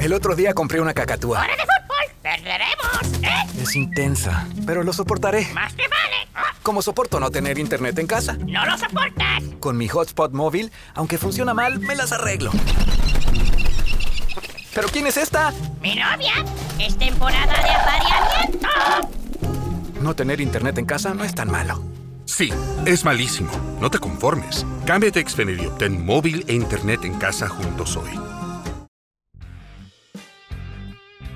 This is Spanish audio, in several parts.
El otro día compré una cacatúa. ¡Hora de fútbol! ¡Perderemos! ¿Eh? Es intensa, pero lo soportaré. ¡Más que vale! ¡Ah! Como soporto no tener internet en casa. ¡No lo soportas! Con mi hotspot móvil, aunque funciona mal, me las arreglo. ¿Pero quién es esta? ¡Mi novia! ¡Es temporada de apareamiento! No tener internet en casa no es tan malo. Sí, es malísimo. No te conformes. Cámbiate a Xfinity y obtén móvil e internet en casa juntos hoy.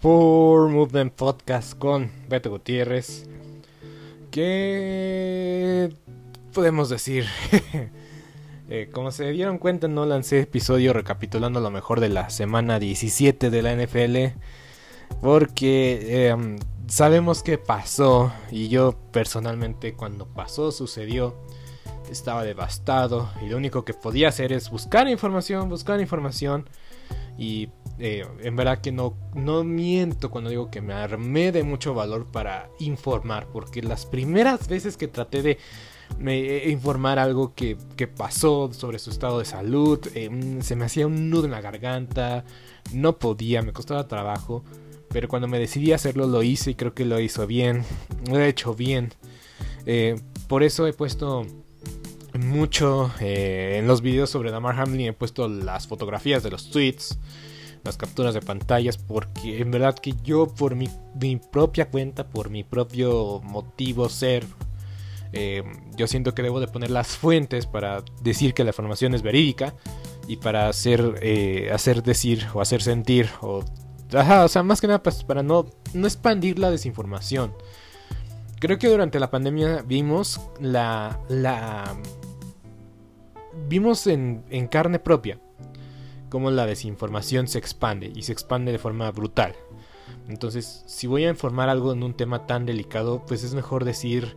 Por Movement Podcast con Beto Gutiérrez. ¿Qué podemos decir? Eh, como se dieron cuenta, no lancé episodio recapitulando lo mejor de la semana 17 de la NFL. Porque em, sabemos que pasó. Y yo personalmente cuando pasó, sucedió. Estaba devastado. Y lo único que podía hacer es buscar información, buscar información. Y eh, en verdad que no, no miento cuando digo que me armé de mucho valor para informar, porque las primeras veces que traté de me, informar algo que, que, pasó sobre su estado de salud, eh, se me hacía un nudo en la garganta, no podía, me costaba trabajo, pero cuando me decidí hacerlo lo hice y creo que lo hizo bien, lo he hecho bien. Eh, por eso he puesto mucho eh, en los videos sobre Damar Hamlin, he puesto las fotografías de los tweets las capturas de pantallas porque en verdad que yo por mi, mi propia cuenta, por mi propio motivo ser, eh, yo siento que debo de poner las fuentes para decir que la información es verídica y para hacer, eh, hacer decir o hacer sentir o, ajá, o sea, más que nada pues, para no, no expandir la desinformación. Creo que durante la pandemia vimos la, la vimos en, en carne propia cómo la desinformación se expande y se expande de forma brutal. Entonces, si voy a informar algo en un tema tan delicado, pues es mejor decir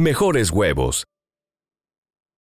mejores huevos.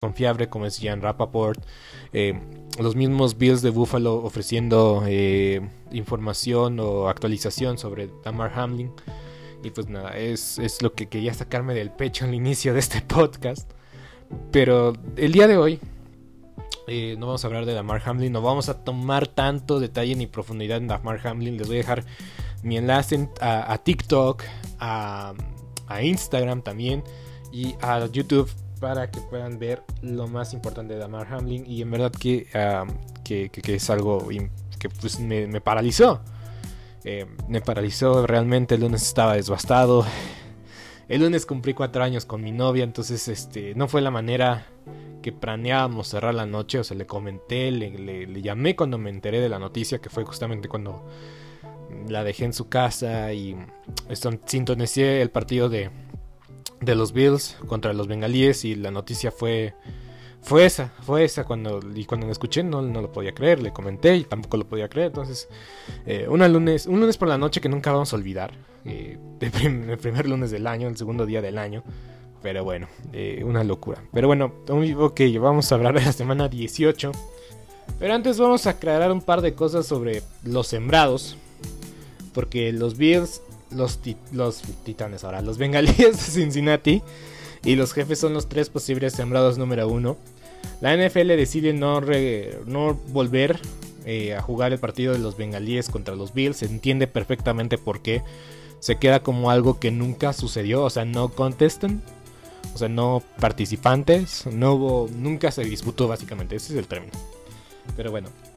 confiable como es Jan Rappaport, eh, los mismos Bills de Buffalo ofreciendo eh, información o actualización sobre Damar Hamlin. Y pues nada, es, es, lo que quería sacarme del pecho al inicio de este podcast. Pero el día de hoy eh, no vamos a hablar de Damar Hamlin, no vamos a tomar tanto detalle ni profundidad en Damar Hamlin. Les voy a dejar mi enlace a, TikTok, a Instagram también y a YouTube para que puedan ver lo más importante de Damar Hamlin. Y en verdad que, que, es algo que pues me, paralizó. Eh, me paralizó realmente, el lunes estaba devastado. El lunes cumplí cuatro años con mi novia, entonces este no fue la manera que planeábamos cerrar la noche, o sea, le comenté, le, le, llamé cuando me enteré de la noticia, que fue justamente cuando la dejé en su casa. Y sintonicé el partido de, de los Bills contra los bengalíes y la noticia fue fue esa, fue esa cuando y cuando la escuché no, no lo podía creer, le comenté y tampoco lo podía creer, entonces eh, lunes, un lunes por la noche que nunca vamos a olvidar, eh, el primer lunes del año, el segundo día del año, pero bueno, eh, una locura. Pero bueno, ok, vamos a hablar de la semana 18, pero antes vamos a aclarar un par de cosas sobre los sembrados, porque los Bills los, los titanes ahora, los bengalíes de Cincinnati y los jefes son los tres posibles sembrados número uno. La NFL decide no, no volver eh, a jugar el partido de los bengalíes contra los Bills. Se entiende perfectamente por qué. Se queda como algo que nunca sucedió. O sea, no contestan. O sea, no participantes. No hubo. Nunca se disputó básicamente. Ese es el término. Pero bueno,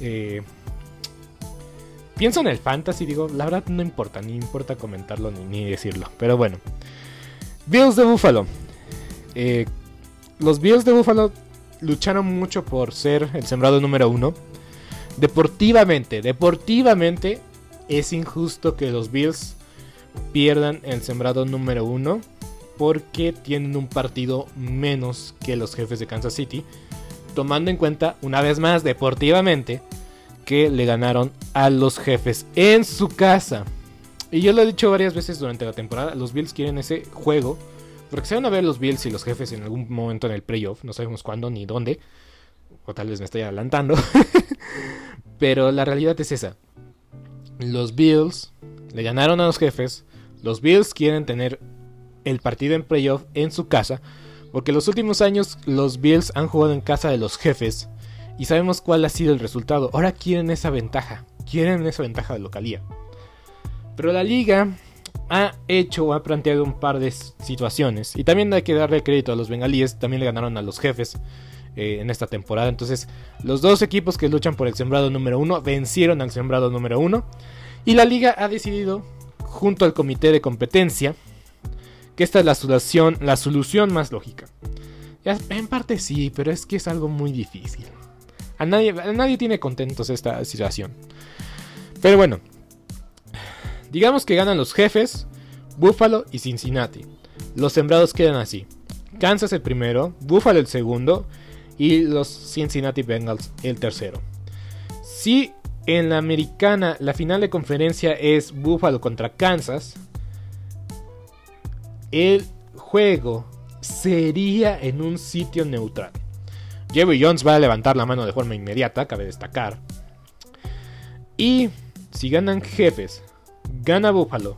Eh, pienso en el fantasy, digo, la verdad no importa, ni importa comentarlo ni, decirlo. Pero bueno. Bills de Buffalo. Eh, los Bills de Buffalo lucharon mucho por ser el sembrado número uno. Deportivamente, deportivamente es injusto que los Bills pierdan el sembrado número uno porque tienen un partido menos que los jefes de Kansas City tomando en cuenta, una vez más, deportivamente, que le ganaron a los jefes en su casa. Y yo lo he dicho varias veces durante la temporada, los Bills quieren ese juego. Porque se van a ver los Bills y los jefes en algún momento en el playoff. No sabemos cuándo ni dónde. O tal vez me estoy adelantando. Pero la realidad es esa. Los Bills le ganaron a los jefes. Los Bills quieren tener el partido en playoff en su casa. Porque los últimos años los Bills han jugado en casa de los jefes. Y sabemos cuál ha sido el resultado. Ahora quieren esa ventaja. Quieren esa ventaja de localía. Pero la liga ha hecho o ha planteado un par de situaciones. Y también hay que darle crédito a los bengalíes. También le ganaron a los jefes eh, en esta temporada. Entonces, los dos equipos que luchan por el sembrado número uno vencieron al sembrado número uno. Y la liga ha decidido, junto al comité de competencia, que esta es la solución, la solución más lógica. en parte sí, pero es que es algo muy difícil. A nadie, a nadie tiene contentos esta situación. Pero bueno, digamos que ganan los jefes, Buffalo y Cincinnati. Los sembrados quedan así. Kansas el primero, Buffalo el segundo y los Cincinnati Bengals el tercero. Si en la americana la final de conferencia es Buffalo contra Kansas, el juego sería en un sitio neutral. Jerry Jones va a levantar la mano de forma inmediata, cabe destacar. Y si ganan jefes, gana Buffalo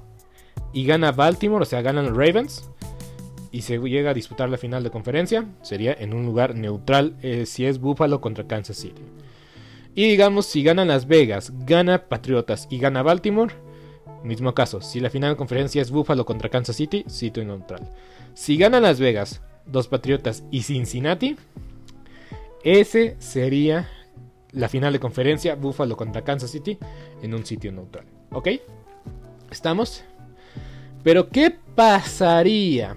y gana Baltimore, o sea, ganan Ravens, y se llega a disputar la final de conferencia, sería en un lugar neutral eh, si es Buffalo contra Kansas City. Y digamos, si gana Las Vegas, gana Patriotas y gana Baltimore, mismo caso, si la final de conferencia es Buffalo contra Kansas City, sitio neutral. Si gana Las Vegas, dos Patriotas y Cincinnati, ese sería la final de conferencia Buffalo contra Kansas City en un sitio neutral. ¿Ok? ¿Estamos? Pero ¿qué pasaría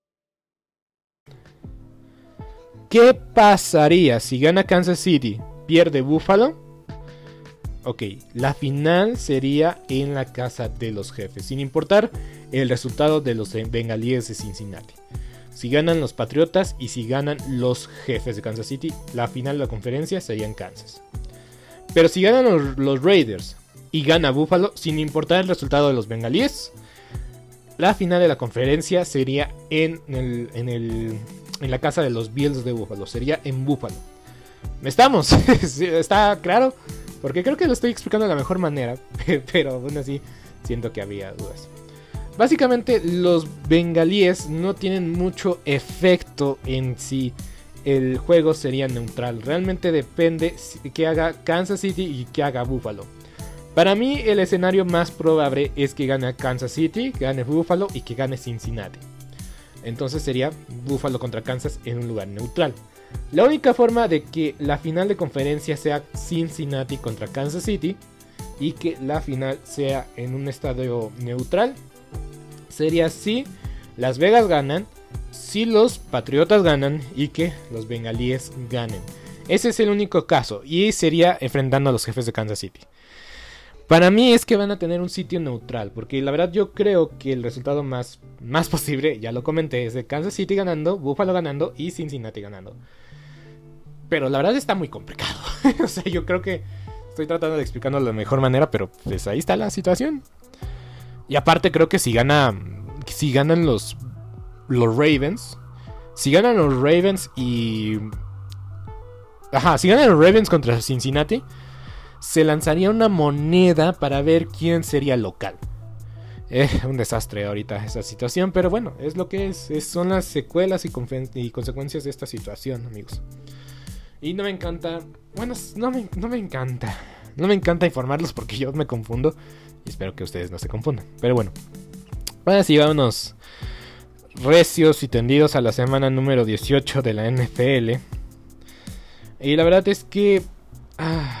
¿Qué pasaría si gana Kansas City, pierde Buffalo? Ok, la final sería en la casa de los jefes, sin importar el resultado de los bengalíes de Cincinnati. Si ganan los Patriotas y si ganan los jefes de Kansas City, la final de la conferencia sería en Kansas. Pero si ganan los, Raiders y gana Buffalo, sin importar el resultado de los bengalíes, la final de la conferencia sería en en el en la casa de los Bills de Búfalo. Sería en Búfalo. ¿Estamos? ¿Está claro? Porque creo que lo estoy explicando de la mejor manera. Pero aún así siento que había dudas. Básicamente los bengalíes no tienen mucho efecto en si el juego sería neutral. Realmente depende que haga Kansas City y que haga Buffalo. Para mí el escenario más probable es que gane Kansas City, que gane Buffalo y que gane Cincinnati. Entonces sería Buffalo contra Kansas en un lugar neutral. La única forma de que la final de conferencia sea Cincinnati contra Kansas City y que la final sea en un estadio neutral sería si Las Vegas ganan, si los Patriotas ganan y que los Bengalíes ganen. Ese es el único caso y sería enfrentando a los jefes de Kansas City. Para mí es que van a tener un sitio neutral, porque la verdad yo creo que el resultado más, más posible, ya lo comenté, es de Kansas City ganando, Buffalo ganando y Cincinnati ganando. Pero la verdad está muy complicado. o sea, yo creo que estoy tratando de explicarlo de la mejor manera, pero pues ahí está la situación. Y aparte creo que si gana, si ganan los, los Ravens, si ganan los Ravens y... Ajá, si ganan los Ravens contra Cincinnati, se lanzaría una moneda para ver quién sería local. Es un desastre ahorita esa situación, pero bueno, es lo que es. son las secuelas y, consecuencias de esta situación, amigos. Y no me encanta, bueno, no me, no me encanta. No me encanta informarlos porque yo me confundo. Y espero que ustedes no se confundan. Pero bueno, ahora sí, vámonos recios y tendidos a la semana número 18 de la NFL. Y la verdad es que... Ah,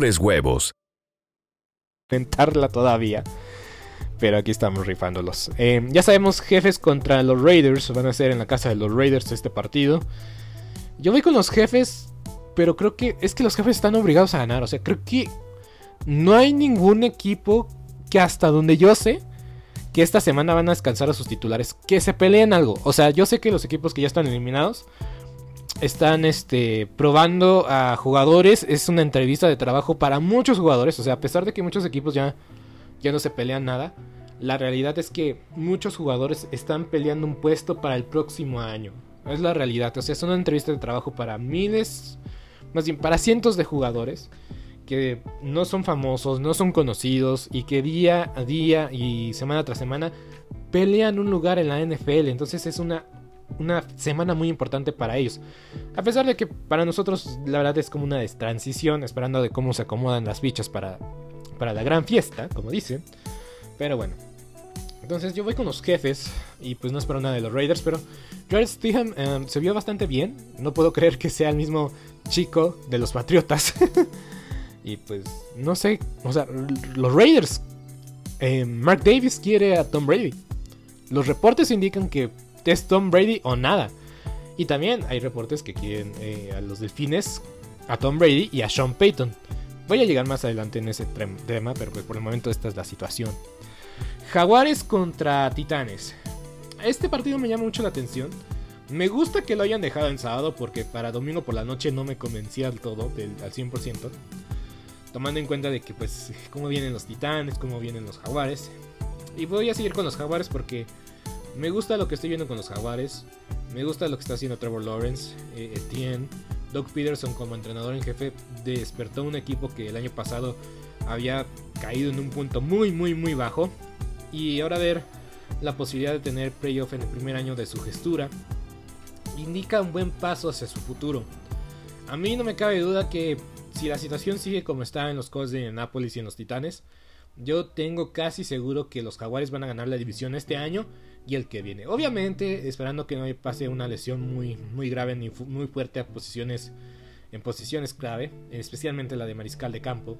huevos. Todavía. Pero aquí estamos rifándolos. Eh, ya sabemos, jefes contra los Raiders. Van a ser en la casa de los Raiders este partido. Yo voy con los jefes. Pero creo que es que los jefes están obligados a ganar. O sea, creo que no hay ningún equipo que hasta donde yo sé que esta semana van a descansar a sus titulares. Que se peleen algo. O sea, yo sé que los equipos que ya están eliminados están este, probando a jugadores. Es una entrevista de trabajo para muchos jugadores. O sea, a pesar de que muchos equipos ya, ya no se pelean nada, la realidad es que muchos jugadores están peleando un puesto para el próximo año. Es la realidad. O sea, es una entrevista de trabajo para miles, más bien para cientos de jugadores que no son famosos, no son conocidos y que día a día y semana tras semana pelean un lugar en la NFL. Entonces es una una semana muy importante para ellos. A pesar de que para nosotros la verdad es como una transición, esperando de cómo se acomodan las fichas para, para la gran fiesta, como dicen. Pero bueno. Entonces yo voy con los jefes y pues no espero nada de los Raiders, pero Jared Steham em, se vio bastante bien. No puedo creer que sea el mismo chico de los Patriotas. y pues no sé, o sea, los Raiders. Em, Mark Davis quiere a Tom Brady. Los reportes indican que es Tom Brady o nada. Y también hay reportes que quieren eh, a los delfines, a Tom Brady y a Sean Payton. Voy a llegar más adelante en ese tema, pero pues por el momento esta es la situación. Jaguares contra Titanes. Este partido me llama mucho la atención. Me gusta que lo hayan dejado en sábado porque para domingo por la noche no me convencía del todo, del, al 100%. Tomando en cuenta de que pues cómo vienen los Titanes, cómo vienen los Jaguares. Y voy a seguir con los Jaguares porque me gusta lo que estoy viendo con los Jaguares. Me gusta lo que está haciendo Trevor Lawrence, eh, Etienne. Doug Peterson como entrenador en jefe despertó un equipo que el año pasado había caído en un punto muy muy muy bajo. Y ahora ver la posibilidad de tener playoff en el primer año de su gestura indica un buen paso hacia su futuro. A mí no me cabe duda que si la situación sigue como está en los Colts de Nápoles y en los Titanes, yo tengo casi seguro que los Jaguares van a ganar la división este año y el que viene. Obviamente, esperando que no pase una lesión muy, muy grave ni muy fuerte a posiciones, en posiciones clave, especialmente la de mariscal de campo.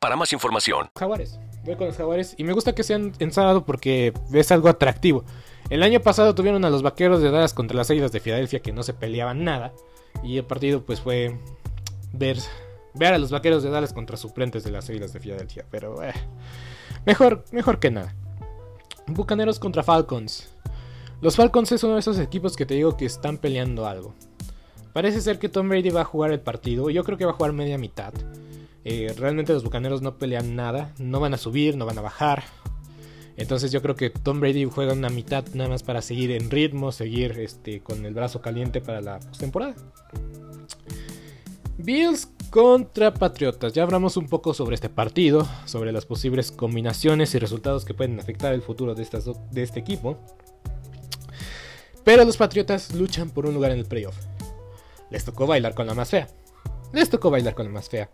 para más información. Jaguares. Voy con los Jaguares. Y me gusta que sean en sábado porque es algo atractivo. El año pasado tuvieron a los vaqueros de Dallas contra las Águilas de Filadelfia que no se peleaban nada. Y el partido pues fue ver, ver a los vaqueros de Dallas contra suplentes de las Águilas de Filadelfia. Pero eh, mejor, mejor que nada. Bucaneros contra Falcons. Los Falcons es uno de esos equipos que te digo que están peleando algo. Parece ser que Tom Brady va a jugar el partido. Yo creo que va a jugar media mitad. Eh, realmente los bucaneros no pelean nada, no van a subir, no van a bajar. Entonces yo creo que Tom Brady juega una mitad nada más para seguir en ritmo, seguir este, con el brazo caliente para la postemporada. Bills contra Patriotas. Ya hablamos un poco sobre este partido, sobre las posibles combinaciones y resultados que pueden afectar el futuro de, estas de este equipo. Pero los Patriotas luchan por un lugar en el playoff. Les tocó bailar con la más fea. Les tocó bailar con la más fea.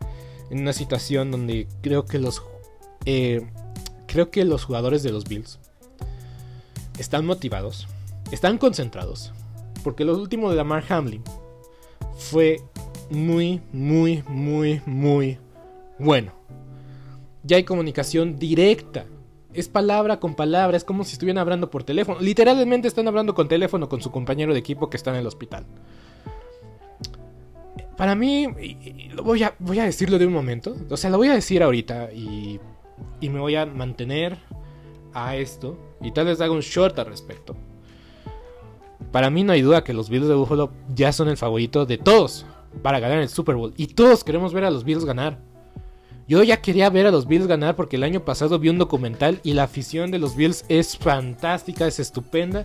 En una situación donde creo que los... Eh, creo que los jugadores de los Bills están motivados, están concentrados, porque lo último de Lamar Hamlin fue muy, muy, muy, muy bueno. Ya hay comunicación directa. Es palabra con palabra, es como si estuvieran hablando por teléfono. Literalmente están hablando con teléfono con su compañero de equipo que está en el hospital. Para mí, voy a, voy a decirlo de un momento. O sea, lo voy a decir ahorita y, y me voy a mantener a esto. Y tal vez haga un short al respecto. Para mí no hay duda que los Bills de Buffalo ya son el favorito de todos para ganar el Super Bowl. Y todos queremos ver a los Bills ganar. Yo ya quería ver a los Bills ganar porque el año pasado vi un documental y la afición de los Bills es fantástica, es estupenda.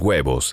huevos.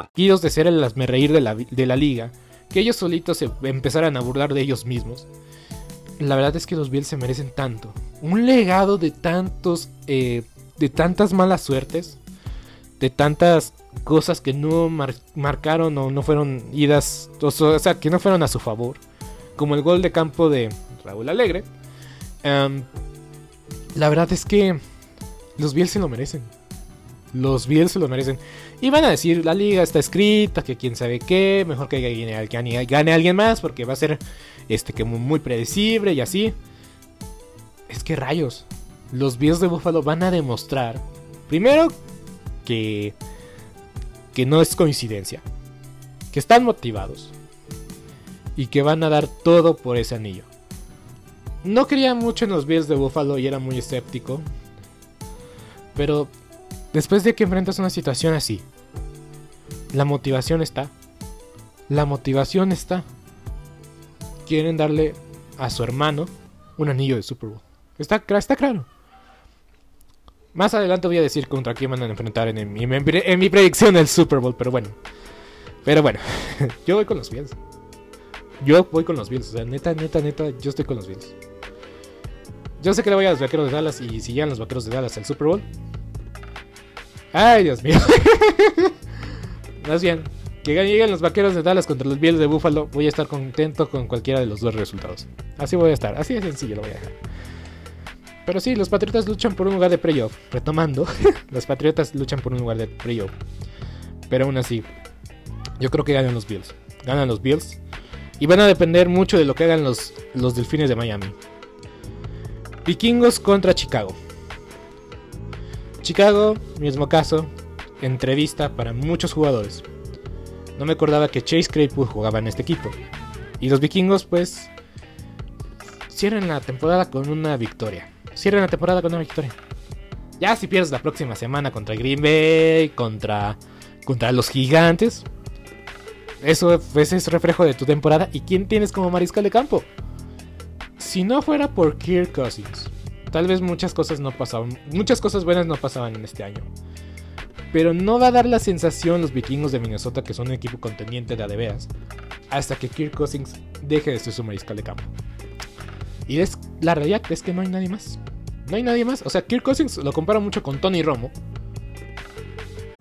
De ser el reír de la, de la liga, que ellos solitos se empezaran a burlar de ellos mismos. La verdad es que los Bills se merecen tanto. Un legado de tantos, eh, de tantas malas suertes, de tantas cosas que no mar- marcaron o no fueron idas, o sea, que no fueron a su favor, como el gol de campo de Raúl Alegre. La verdad es que los Bills se lo merecen. Los Bills se lo merecen. Y van a decir, la liga está escrita, que quién sabe qué, mejor que gane, gane- gane alguien más, porque va a ser este que muy predecible y así. Es que rayos, los Bills de Buffalo van a demostrar, primero, que, que no es coincidencia, que están motivados y que van a dar todo por ese anillo. No creía mucho en los Bills de Buffalo y era muy escéptico, pero después de que enfrentas una situación así, la motivación está. La motivación está. Quieren darle a su hermano un anillo de Super Bowl. Está, está claro. Más adelante voy a decir contra quién van a enfrentar en, en en mi predicción del Super Bowl, pero bueno. Pero bueno, yo voy con los Bills. Yo voy con los Bills. O sea, neta, neta, neta, yo estoy con los Bills. Yo sé que le voy a los vaqueros de Dallas y si llegan los vaqueros de Dallas al Super Bowl. Ay, Dios mío. Más bien, que lleguen los vaqueros de Dallas contra los Bills de Buffalo. Voy a estar contento con cualquiera de los dos resultados. Así voy a estar, así de sencillo lo voy a dejar. Pero sí, los Patriotas luchan por un lugar de playoff. Retomando, los Patriotas luchan por un lugar de playoff. Pero aún así, yo creo que ganan los Bills. Ganan los Bills. Y van a depender mucho de lo que hagan los, los Delfines de Miami. Vikingos contra Chicago. Chicago, mismo caso, entrevista para muchos jugadores. No me acordaba que Chase Claypool jugaba en este equipo. Y los vikingos, pues, cierran la temporada con una victoria. Cierran la temporada con una victoria. Ya si pierdes la próxima semana contra Green Bay, contra, contra los gigantes, eso pues, es reflejo de tu temporada. ¿Y quién tienes como mariscal de campo? Si no fuera por Kirk Cousins, tal vez muchas cosas no pasaban, muchas cosas buenas no pasaban en este año. Pero no va a dar la sensación los vikingos de Minnesota que son un equipo contendiente de adeveas hasta que Kirk Cousins deje de ser su mariscal de campo. Y es, la realidad es que no hay nadie más. No hay nadie más. O sea, Kirk Cousins lo compara mucho con Tony Romo,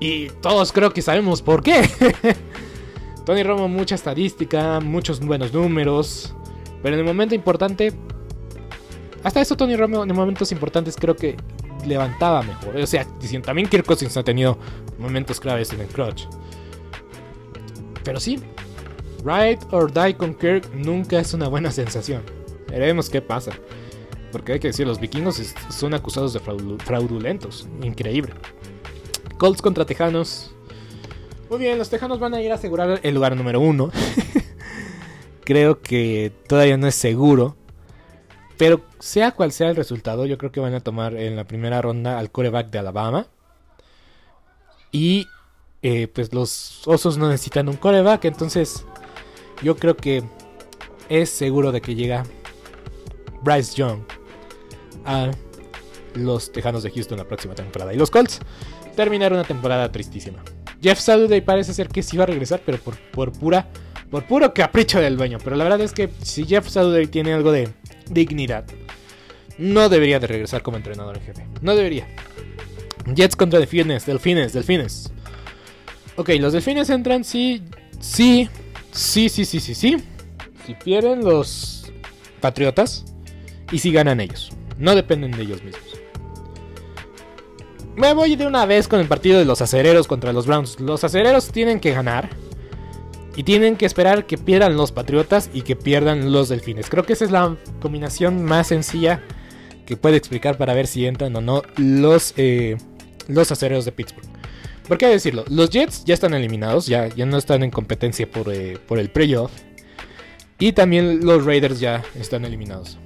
Y todos creo que sabemos por qué. Tony Romo, mucha estadística, muchos buenos números. Pero en el momento importante. Hasta eso, Tony Romo, en momentos importantes, creo que levantaba mejor. O sea, diciendo, también Kirk Cousins ha tenido momentos claves en el clutch. Pero sí, Ride or Die con Kirk nunca es una buena sensación. Veremos qué pasa. Porque hay que decir, los vikingos son acusados de fraudulentos. Increíble. Colts contra Tejanos. Muy bien, los Tejanos van a ir a asegurar el lugar número uno. creo que todavía no es seguro. Pero sea cual sea el resultado, yo creo que van a tomar en la primera ronda al coreback de Alabama. Y eh, pues los osos no necesitan un coreback. Entonces yo creo que es seguro de que llega Bryce Young a los Tejanos de Houston la próxima temporada. Y los Colts terminar una temporada tristísima. Jeff Saturday parece ser que sí va a regresar, pero por, por pura por puro capricho del dueño. Pero la verdad es que si Jeff Saturday tiene algo de dignidad, no debería de regresar como entrenador en jefe. No debería. Jets contra Delfines, Delfines, Delfines. Ok, los Delfines entran sí, sí, sí, sí, sí, sí, sí. Si pierden los Patriotas y si ganan ellos. No dependen de ellos mismos. Me voy de una vez con el partido de los acereros contra los Browns. Los acereros tienen que ganar. Y tienen que esperar que pierdan los Patriotas y que pierdan los Delfines. Creo que esa es la combinación más sencilla que puede explicar para ver si entran o no los, eh, los acereros de Pittsburgh. ¿Por qué decirlo? Los Jets ya están eliminados, ya, ya no están en competencia por, eh, por el playoff. Y también los Raiders ya están eliminados.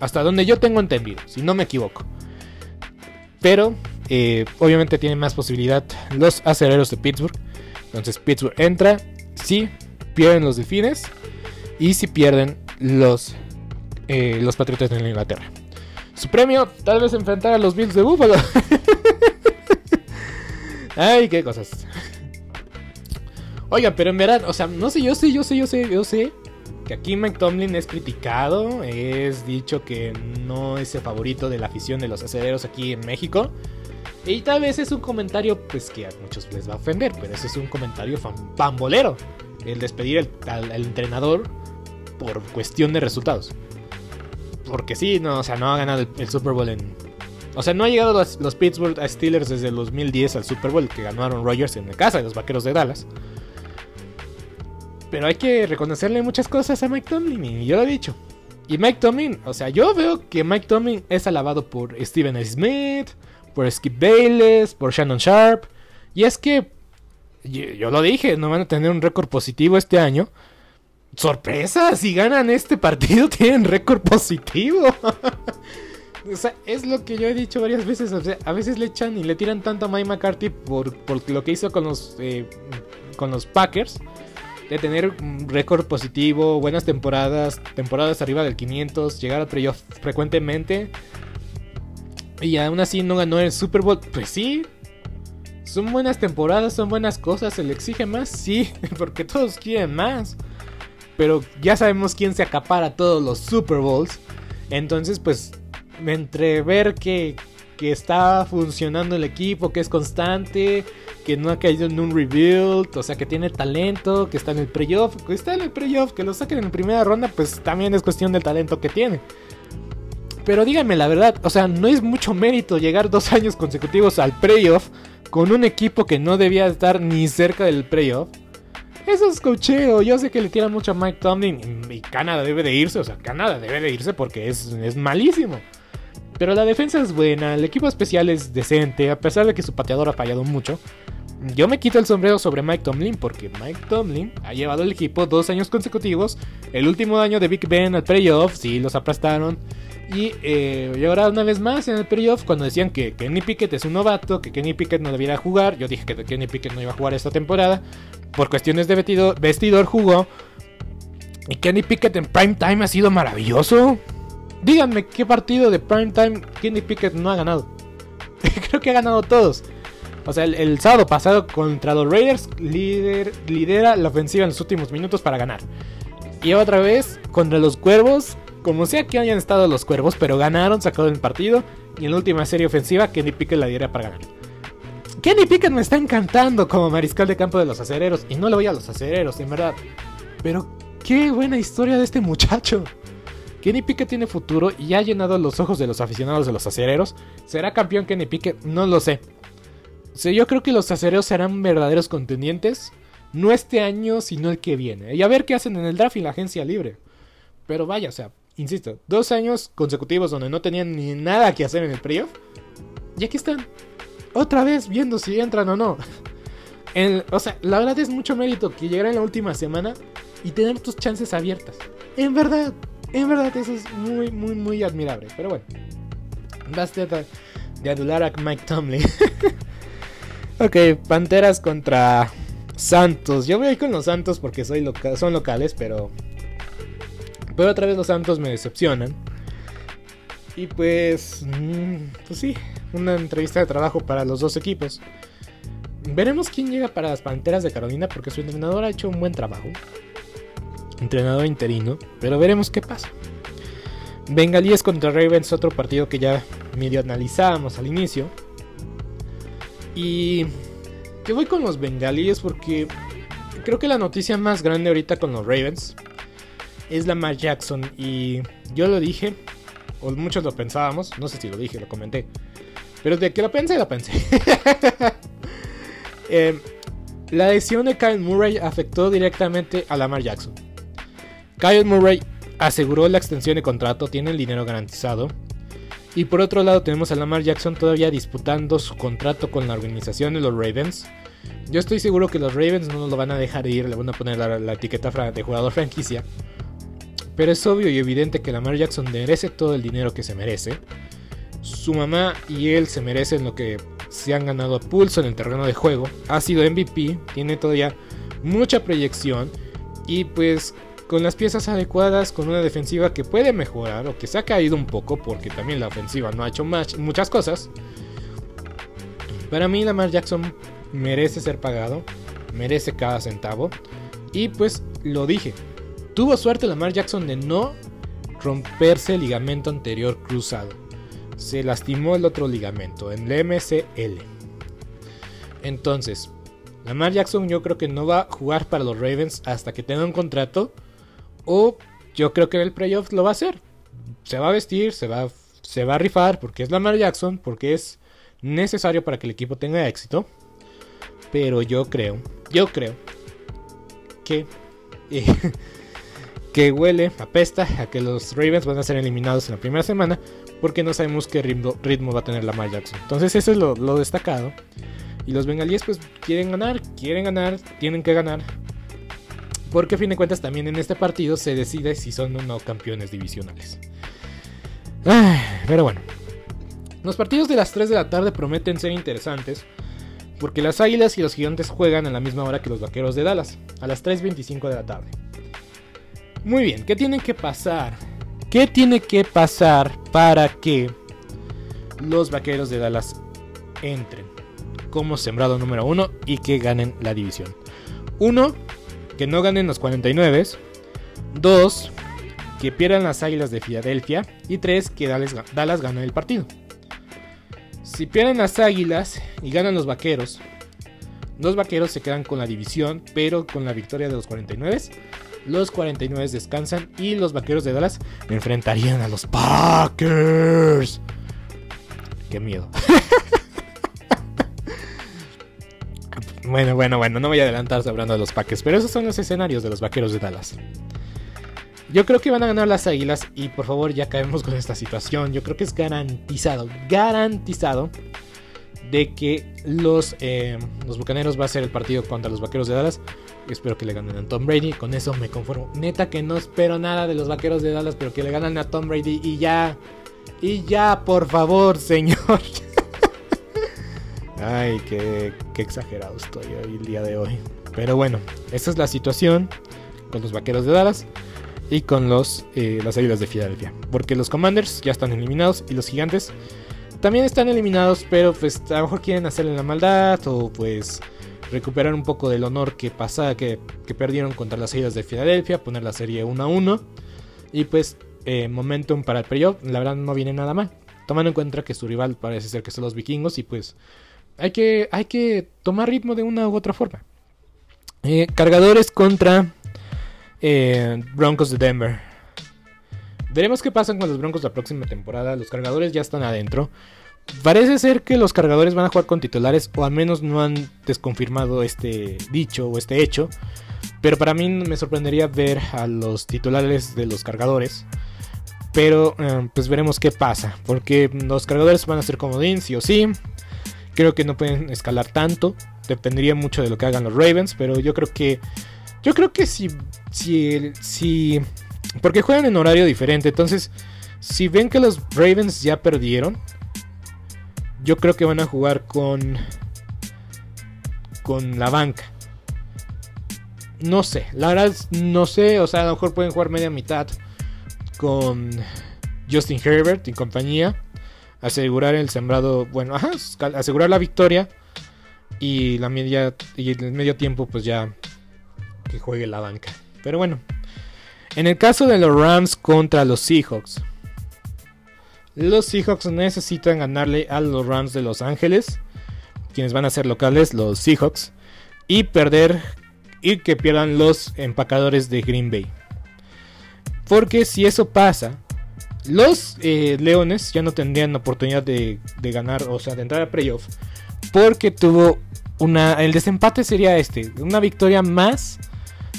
Hasta donde yo tengo entendido, si no me equivoco. Pero eh, obviamente tienen más posibilidad los acereros de Pittsburgh. Entonces Pittsburgh entra. Si pierden los delfines. Y si pierden los, eh, los Patriotas de Inglaterra. Su premio, tal vez enfrentar a los Bills de Buffalo. Ay, qué cosas. Oigan, pero en verdad, o sea, no sé, yo sé, yo sé, yo sé, yo sé que aquí Mike es criticado, es dicho que no es el favorito de la afición de los acereros aquí en México. Y tal vez es un comentario pues que a muchos les va a ofender, pero ese es un comentario pambolero. El despedir al, entrenador por cuestión de resultados. Porque sí, no, o sea, no ha ganado el, Super Bowl en... O sea, no ha llegado los, Pittsburgh Steelers desde el 2010 al Super Bowl que ganaron Rogers en la casa de los Vaqueros de Dallas. Pero hay que reconocerle muchas cosas a Mike Tomlin, y yo lo he dicho. Y Mike Tomlin, o sea, yo veo que Mike Tomlin es alabado por Steven Smith, por Skip Bayless, por Shannon Sharp. Y es que, yo, lo dije, no van a tener un récord positivo este año. Sorpresa, si ganan este partido tienen récord positivo. o sea, es lo que yo he dicho varias veces. a veces le echan y le tiran tanto a Mike McCarthy por, lo que hizo con los, eh, con los Packers. De tener un récord positivo, buenas temporadas, temporadas arriba del 500, llegar al playoff frecuentemente. Y aún así no ganó el Super Bowl. Pues sí. Son buenas temporadas, son buenas cosas. ¿Se le exige más? Sí, porque todos quieren más. Pero ya sabemos quién se acapara todos los Super Bowls. Entonces, pues, entre ver que, que está funcionando el equipo, que es constante, que no ha caído en un rebuild, o sea, que tiene talento, que está en el playoff, que está en el playoff, que lo saquen en primera ronda, pues también es cuestión del talento que tiene. Pero díganme la verdad, o sea, no es mucho mérito llegar dos años consecutivos al playoff con un equipo que no debía estar ni cerca del playoff. Eso es cocheo. Yo sé que le tiran mucho a Mike Tomlin y Canadá debe de irse. O sea, Canadá debe de irse porque es, es malísimo. Pero la defensa es buena, el equipo especial es decente, a pesar de que su pateador ha fallado mucho. Yo me quito el sombrero sobre Mike Tomlin porque Mike Tomlin ha llevado el equipo dos años consecutivos. El último año de Big Ben al playoff, sí, los aplastaron. Y, eh, ahora una vez más en el playoff, cuando decían que Kenny Pickett es un novato, que Kenny Pickett no debiera jugar, yo dije que Kenny Pickett no iba a jugar esta temporada. Por cuestiones de vestidor, vestidor jugó. Y Kenny Pickett en prime time ha sido maravilloso. Díganme qué partido de prime time Kenny Pickett no ha ganado. Creo que ha ganado todos. O sea, el, sábado pasado contra los Raiders lidera la ofensiva en los últimos minutos para ganar. Y otra vez contra los Cuervos, como sea que hayan estado los Cuervos, pero ganaron, sacaron el partido. Y en la última serie ofensiva, Kenny Pickett la diera para ganar. Kenny Pickett me está encantando como mariscal de campo de los acereros. Y no le voy a los acereros, en verdad. Pero qué buena historia de este muchacho. Kenny Pickett tiene futuro y ha llenado los ojos de los aficionados de los acereros. ¿Será campeón Kenny Pickett? No lo sé yo creo que los acereros serán verdaderos contendientes. No este año, sino el que viene. Y a ver qué hacen en el draft y la agencia libre. Pero vaya, o sea, insisto, dos años consecutivos donde no tenían ni nada que hacer en el playoff. Y aquí están. Otra vez viendo si entran o no. o sea, la verdad es mucho mérito que llegara en la última semana y tener tus chances abiertas. En verdad, en verdad, eso es muy, muy, muy admirable. Pero bueno, basta de adular a Mike Tomlin. Ok, Panteras contra Santos. Yo voy a ir con los Santos porque soy son locales, pero. Pero otra vez los Santos me decepcionan. Y pues. Mm, pues sí, una entrevista de trabajo para los dos equipos. Veremos quién llega para las Panteras de Carolina porque su entrenador ha hecho un buen trabajo. Entrenador interino, pero veremos qué pasa. Bengalíes contra Ravens, otro partido que ya medio analizábamos al inicio. Y que voy con los bengalíes porque creo que la noticia más grande ahorita con los Ravens es la Lamar Jackson. Y yo lo dije, o muchos lo pensábamos, no sé si lo dije, lo comenté. Pero de que lo pensé, lo pensé. Eh, la lesión de Kyle Murray afectó directamente a Lamar Jackson. Kyle Murray aseguró la extensión de contrato, tiene el dinero garantizado. Y por otro lado tenemos a Lamar Jackson todavía disputando su contrato con la organización de los Ravens. Yo estoy seguro que los Ravens no lo van a dejar ir, le van a poner la, etiqueta de jugador franquicia. Pero es obvio y evidente que Lamar Jackson merece todo el dinero que se merece. Su mamá y él se merecen lo que se han ganado a pulso en el terreno de juego. Ha sido MVP, tiene todavía mucha proyección. Y pues con las piezas adecuadas, con una defensiva que puede mejorar o que se ha caído un poco porque también la ofensiva no ha hecho muchas cosas. Para mí Lamar Jackson merece ser pagado, merece cada centavo y pues lo dije. Tuvo suerte Lamar Jackson de no romperse el ligamento anterior cruzado. Se lastimó el otro ligamento, en el MCL. Entonces, Lamar Jackson yo creo que no va a jugar para los Ravens hasta que tenga un contrato o yo creo que en el playoff lo va a hacer. Se va a vestir, se va, se va a rifar porque es Lamar Jackson, porque es necesario para que el equipo tenga éxito. Pero yo creo, yo creo que, que huele, apesta a que los Ravens van a ser eliminados en la primera semana porque no sabemos qué ritmo, va a tener Lamar Jackson. Entonces eso es lo, lo destacado. Y los bengalíes pues quieren ganar, quieren ganar, tienen que ganar. Porque a fin de cuentas también en este partido se decide si son o no campeones divisionales. pero bueno. Los partidos de las 3 de la tarde prometen ser interesantes. Porque las Águilas y los Gigantes juegan a la misma hora que los Vaqueros de Dallas. A las 3.25 de la tarde. Muy bien, ¿qué tiene que pasar? ¿Qué tiene que pasar para que los vaqueros de Dallas entren como sembrado número uno y que ganen la división. Uno, que no ganen los 49. Dos, que pierdan las Águilas de Filadelfia. Y tres, que Dallas, Dallas gane el partido. Si pierden las Águilas y ganan los Vaqueros, los Vaqueros se quedan con la división, pero con la victoria de los 49. Los 49 descansan y los Vaqueros de Dallas enfrentarían a los Packers. Qué miedo. bueno, bueno, bueno, no voy a adelantarse hablando de los Packers, pero esos son los escenarios de los Vaqueros de Dallas. Yo creo que van a ganar las Águilas y por favor ya caemos con esta situación. Yo creo que es garantizado, garantizado de que los, eh, los Bucaneros va a ser el partido contra los Vaqueros de Dallas. Espero que le ganen a Tom Brady. Con eso me conformo. Neta que no espero nada de los Vaqueros de Dallas, pero que le ganen a Tom Brady y ya. Y ya, por favor, señor. Ay, qué, qué exagerado estoy hoy, el día de hoy. Pero bueno, esa es la situación con los Vaqueros de Dallas y con los, eh, las Águilas de Filadelfia. Porque los Commanders ya están eliminados y los Gigantes también están eliminados, pero pues a lo mejor quieren hacerle la maldad o pues recuperar un poco del honor que pasa, que, que perdieron contra las Águilas de Filadelfia, poner la serie 1 a 1 y pues eh, momentum para el playoff, la verdad no viene nada mal. Tomando en cuenta que su rival parece ser que son los vikingos y pues hay que, hay que tomar ritmo de una u otra forma. Eh, cargadores contra eh, Broncos de Denver. Veremos qué pasa con los Broncos la próxima temporada. Los cargadores ya están adentro. Parece ser que los cargadores van a jugar con titulares, o al menos no han desconfirmado este dicho o este hecho. Pero para mí me sorprendería ver a los titulares de los cargadores. Pero eh, pues veremos qué pasa. Porque los cargadores van a ser comodín, sí o sí. Creo que no pueden escalar tanto. Dependería mucho de lo que hagan los Ravens. Pero yo creo que. Yo creo que si. Si. si porque juegan en horario diferente. Entonces. Si ven que los Ravens ya perdieron. Yo creo que van a jugar con. Con la banca. No sé. La verdad no sé. O sea, a lo mejor pueden jugar media mitad. Con Justin Herbert y compañía asegurar el sembrado, bueno, ajá, asegurar la victoria y la media y el medio tiempo pues ya que juegue la banca. Pero bueno, en el caso de los Rams contra los Seahawks, los Seahawks necesitan ganarle a los Rams de Los Ángeles, quienes van a ser locales, los Seahawks, y perder y que pierdan los empacadores de Green Bay. Porque si eso pasa, los eh, Leones ya no tendrían oportunidad de, ganar, o sea, de entrar a playoff. Porque tuvo una. El desempate sería este: una victoria más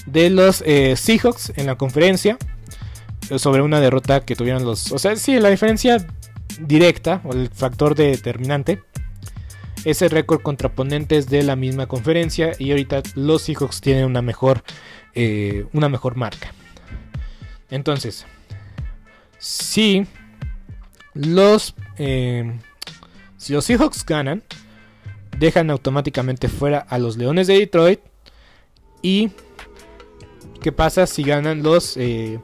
de los eh, Seahawks en la conferencia. Sobre una derrota que tuvieron los. O sea, sí, la diferencia directa, o el factor determinante. Es el récord contraponentes de la misma conferencia. Y ahorita los Seahawks tienen una mejor. Eh, una mejor marca. Entonces, si los, eh, si los Seahawks ganan, dejan automáticamente fuera a los Leones de Detroit. Y qué pasa si ganan los, eh,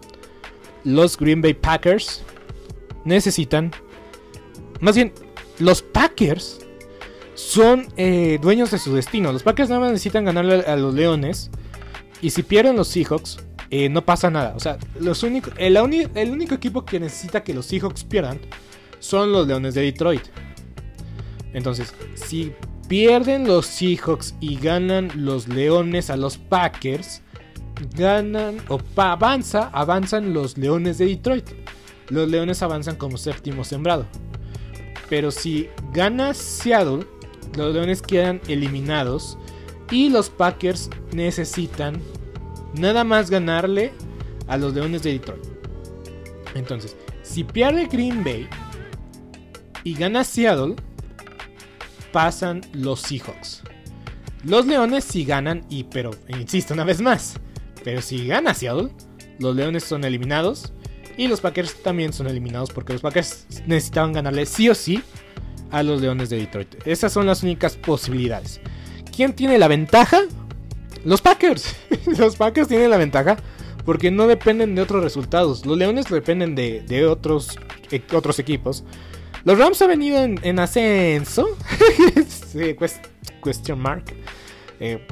los Green Bay Packers. Necesitan, más bien, los Packers son eh, dueños de su destino. Los Packers nada más necesitan ganarle a los Leones. Y si pierden los Seahawks, eh, no pasa nada. O sea, los únicos, el, el, único equipo que necesita que los Seahawks pierdan son los Leones de Detroit. Entonces, si pierden los Seahawks y ganan los Leones a los Packers, ganan o avanza, avanzan los Leones de Detroit. Los Leones avanzan como séptimo sembrado. Pero si gana Seattle, los Leones quedan eliminados y los Packers necesitan nada más ganarle a los Leones de Detroit. Entonces, si pierde Green Bay y gana Seattle, pasan los Seahawks. Los Leones si ganan y pero insisto una vez más, pero si gana Seattle, los Leones son eliminados y los Packers también son eliminados porque los Packers necesitaban ganarle sí o sí a los Leones de Detroit. Esas son las únicas posibilidades. ¿Quién tiene la ventaja? Los Packers. los Packers tienen la ventaja porque no dependen de otros resultados. Los Leones dependen de, otros, e, otros equipos. Los Rams han venido en, ascenso. question mark. Eh,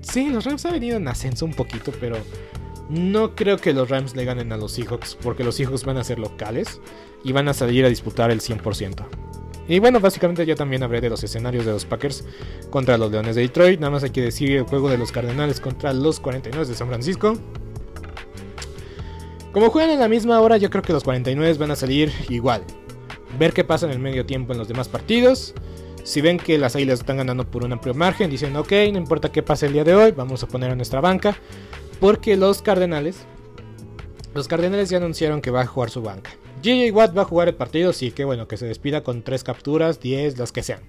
sí, los Rams han venido en ascenso un poquito, pero no creo que los Rams le ganen a los Seahawks, porque los Seahawks van a ser locales y van a salir a disputar el 100%. Y bueno, básicamente yo también hablé de los escenarios de los Packers contra los Leones de Detroit. Nada más hay que decir el juego de los Cardenales contra los 49 de San Francisco. Como juegan en la misma hora, yo creo que los 49 van a salir igual. Ver qué pasa en el medio tiempo en los demás partidos. Si ven que las Águilas están ganando por un amplio margen, dicen, ok, no importa qué pase el día de hoy, vamos a poner a nuestra banca. Porque los Cardenales, los Cardenales ya anunciaron que va a jugar su banca. JJ Watt va a jugar el partido, sí, que bueno, que se despida con 3 capturas, 10, las que sean.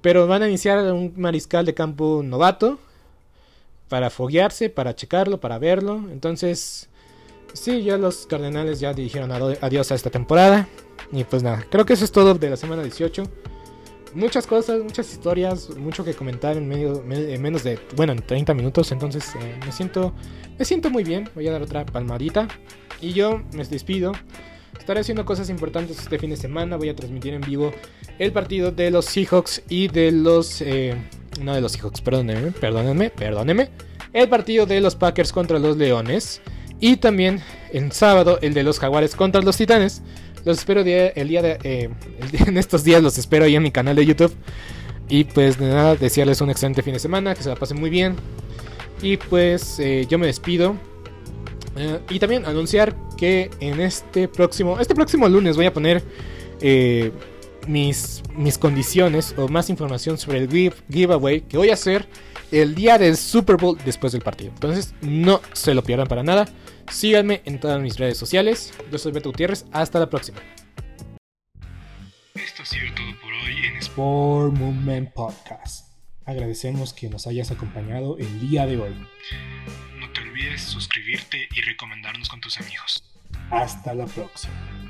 pero van a iniciar un mariscal de campo novato para foguearse, para checarlo, para verlo. Entonces, sí, ya los Cardenales ya dijeron adiós a esta temporada. Y pues nada, creo que eso es todo de la semana 18 muchas cosas, muchas historias, mucho que comentar en menos de, bueno, en 30 minutos. Entonces eh, me siento, me siento muy bien. Voy a dar otra palmadita y yo me despido. Estaré haciendo cosas importantes este fin de semana. Voy a transmitir en vivo el partido de los Seahawks y de los, eh, no de los Seahawks, perdónenme, perdónenme, perdónenme. El partido de los Packers contra los Leones y también el sábado el de los Jaguares contra los Titanes. Los espero el día de. Eh, en estos días los espero ahí en mi canal de YouTube. Y pues de nada, desearles un excelente fin de semana, que se la pasen muy bien. Y pues eh, yo me despido. Eh, y también anunciar que en este próximo. Este próximo lunes voy a poner mis, mis condiciones o más información sobre el giveaway que voy a hacer el día del Super Bowl después del partido. Entonces no se lo pierdan para nada. Síganme en todas mis redes sociales. Yo soy Beto Gutiérrez. Hasta la próxima. Esto ha sido todo por hoy en Sport Movement Podcast. Agradecemos que nos hayas acompañado el día de hoy. No te olvides suscribirte y recomendarnos con tus amigos. Hasta la próxima.